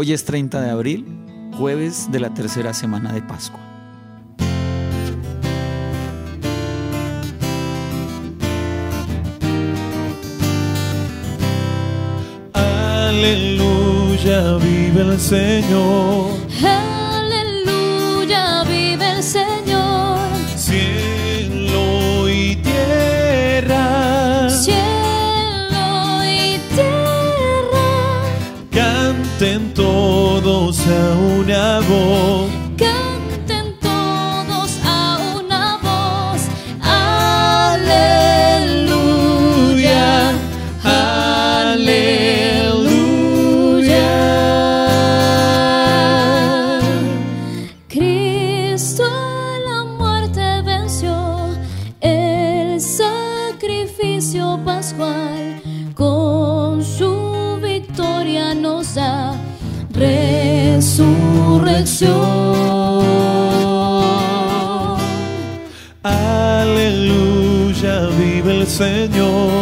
Hoy es 30 de abril, jueves de la tercera semana de Pascua. Aleluya, vive el Señor. A una voz. Canten todos a una voz. Aleluya. Aleluya. Cristo la muerte venció, el sacrificio pascual con su victoria nos da resurrección. Aleluya, vive el Señor.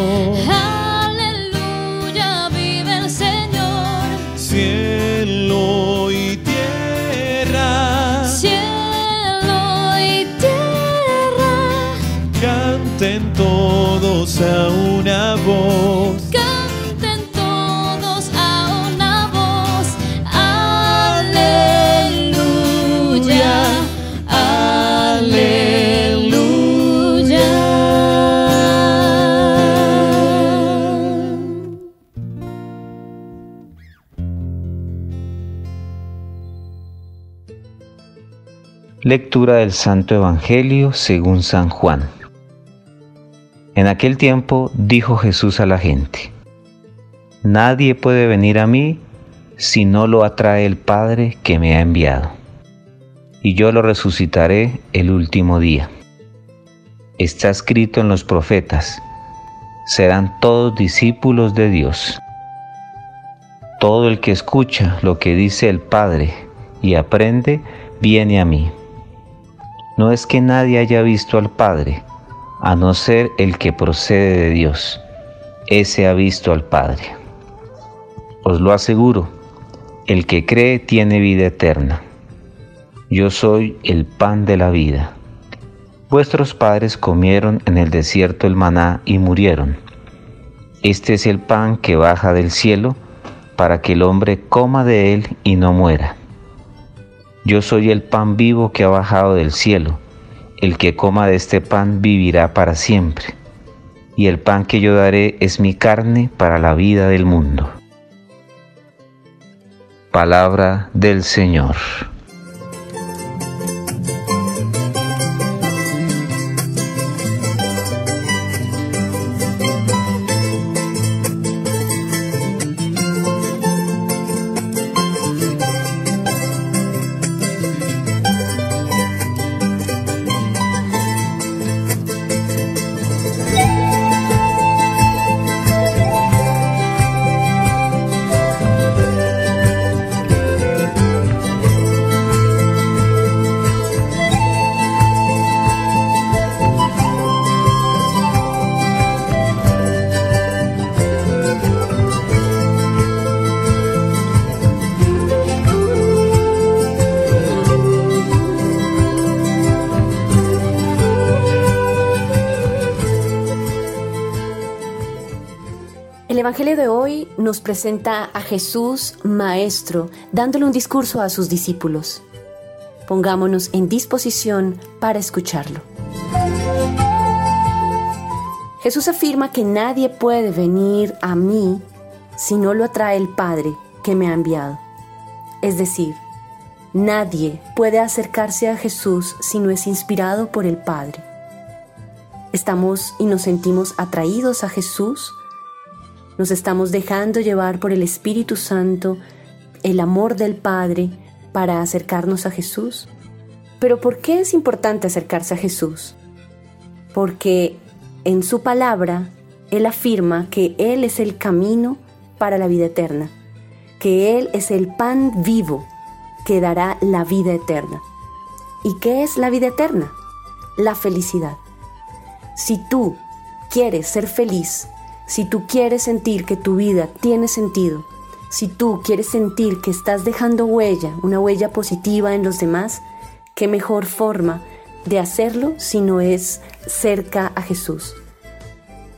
Lectura del Santo Evangelio según San Juan. En aquel tiempo dijo Jesús a la gente, Nadie puede venir a mí si no lo atrae el Padre que me ha enviado, y yo lo resucitaré el último día. Está escrito en los profetas, serán todos discípulos de Dios. Todo el que escucha lo que dice el Padre y aprende, viene a mí. No es que nadie haya visto al Padre, a no ser el que procede de Dios. Ese ha visto al Padre. Os lo aseguro, el que cree tiene vida eterna. Yo soy el pan de la vida. Vuestros padres comieron en el desierto el maná y murieron. Este es el pan que baja del cielo para que el hombre coma de él y no muera. Yo soy el pan vivo que ha bajado del cielo. El que coma de este pan vivirá para siempre. Y el pan que yo daré es mi carne para la vida del mundo. Palabra del Señor. Evangelio de hoy nos presenta a Jesús Maestro, dándole un discurso a sus discípulos. Pongámonos en disposición para escucharlo. Jesús afirma que nadie puede venir a mí si no lo atrae el Padre que me ha enviado. Es decir, nadie puede acercarse a Jesús si no es inspirado por el Padre. Estamos y nos sentimos atraídos a Jesús nos estamos dejando llevar por el Espíritu Santo, el amor del Padre, para acercarnos a Jesús. Pero ¿por qué es importante acercarse a Jesús? Porque en su palabra Él afirma que Él es el camino para la vida eterna, que Él es el pan vivo que dará la vida eterna. ¿Y qué es la vida eterna? La felicidad. Si tú quieres ser feliz, si tú quieres sentir que tu vida tiene sentido, si tú quieres sentir que estás dejando huella, una huella positiva en los demás, qué mejor forma de hacerlo si no es cerca a Jesús,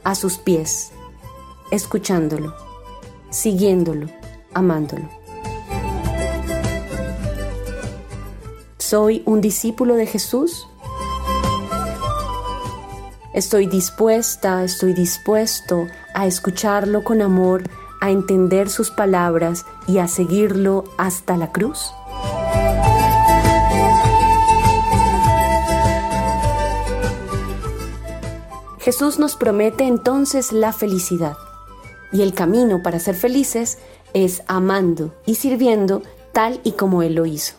a sus pies, escuchándolo, siguiéndolo, amándolo. ¿Soy un discípulo de Jesús? Estoy dispuesta, estoy dispuesto a escucharlo con amor, a entender sus palabras y a seguirlo hasta la cruz. Jesús nos promete entonces la felicidad. Y el camino para ser felices es amando y sirviendo tal y como Él lo hizo.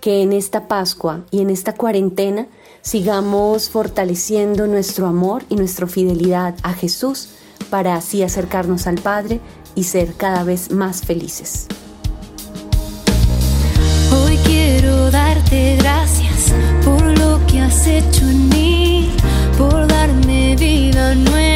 Que en esta Pascua y en esta cuarentena sigamos fortaleciendo nuestro amor y nuestra fidelidad a Jesús para así acercarnos al Padre y ser cada vez más felices. Hoy quiero darte gracias por lo que has hecho en mí, por darme vida nueva